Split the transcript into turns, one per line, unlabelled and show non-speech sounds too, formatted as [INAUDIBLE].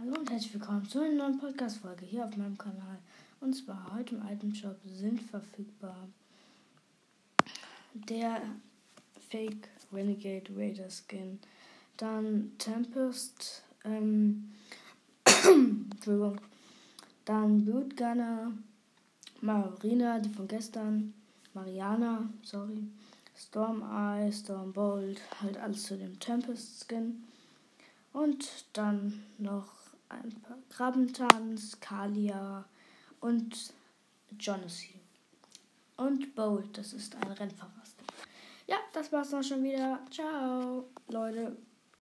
Hallo und herzlich willkommen zu einer neuen Podcast-Folge hier auf meinem Kanal. Und zwar heute im Item Shop sind verfügbar der Fake Renegade Raider Skin, dann Tempest, ähm, [COUGHS] Entschuldigung, dann Blutgunner, Marina, die von gestern, Mariana, sorry, Storm Eye, Storm Bolt, halt alles zu dem Tempest Skin. Und dann noch ein paar Krabbentanz, Kalia und Jonassy. Und Bolt, das ist ein Rennfahrer. Ja, das war's dann schon wieder. Ciao, Leute.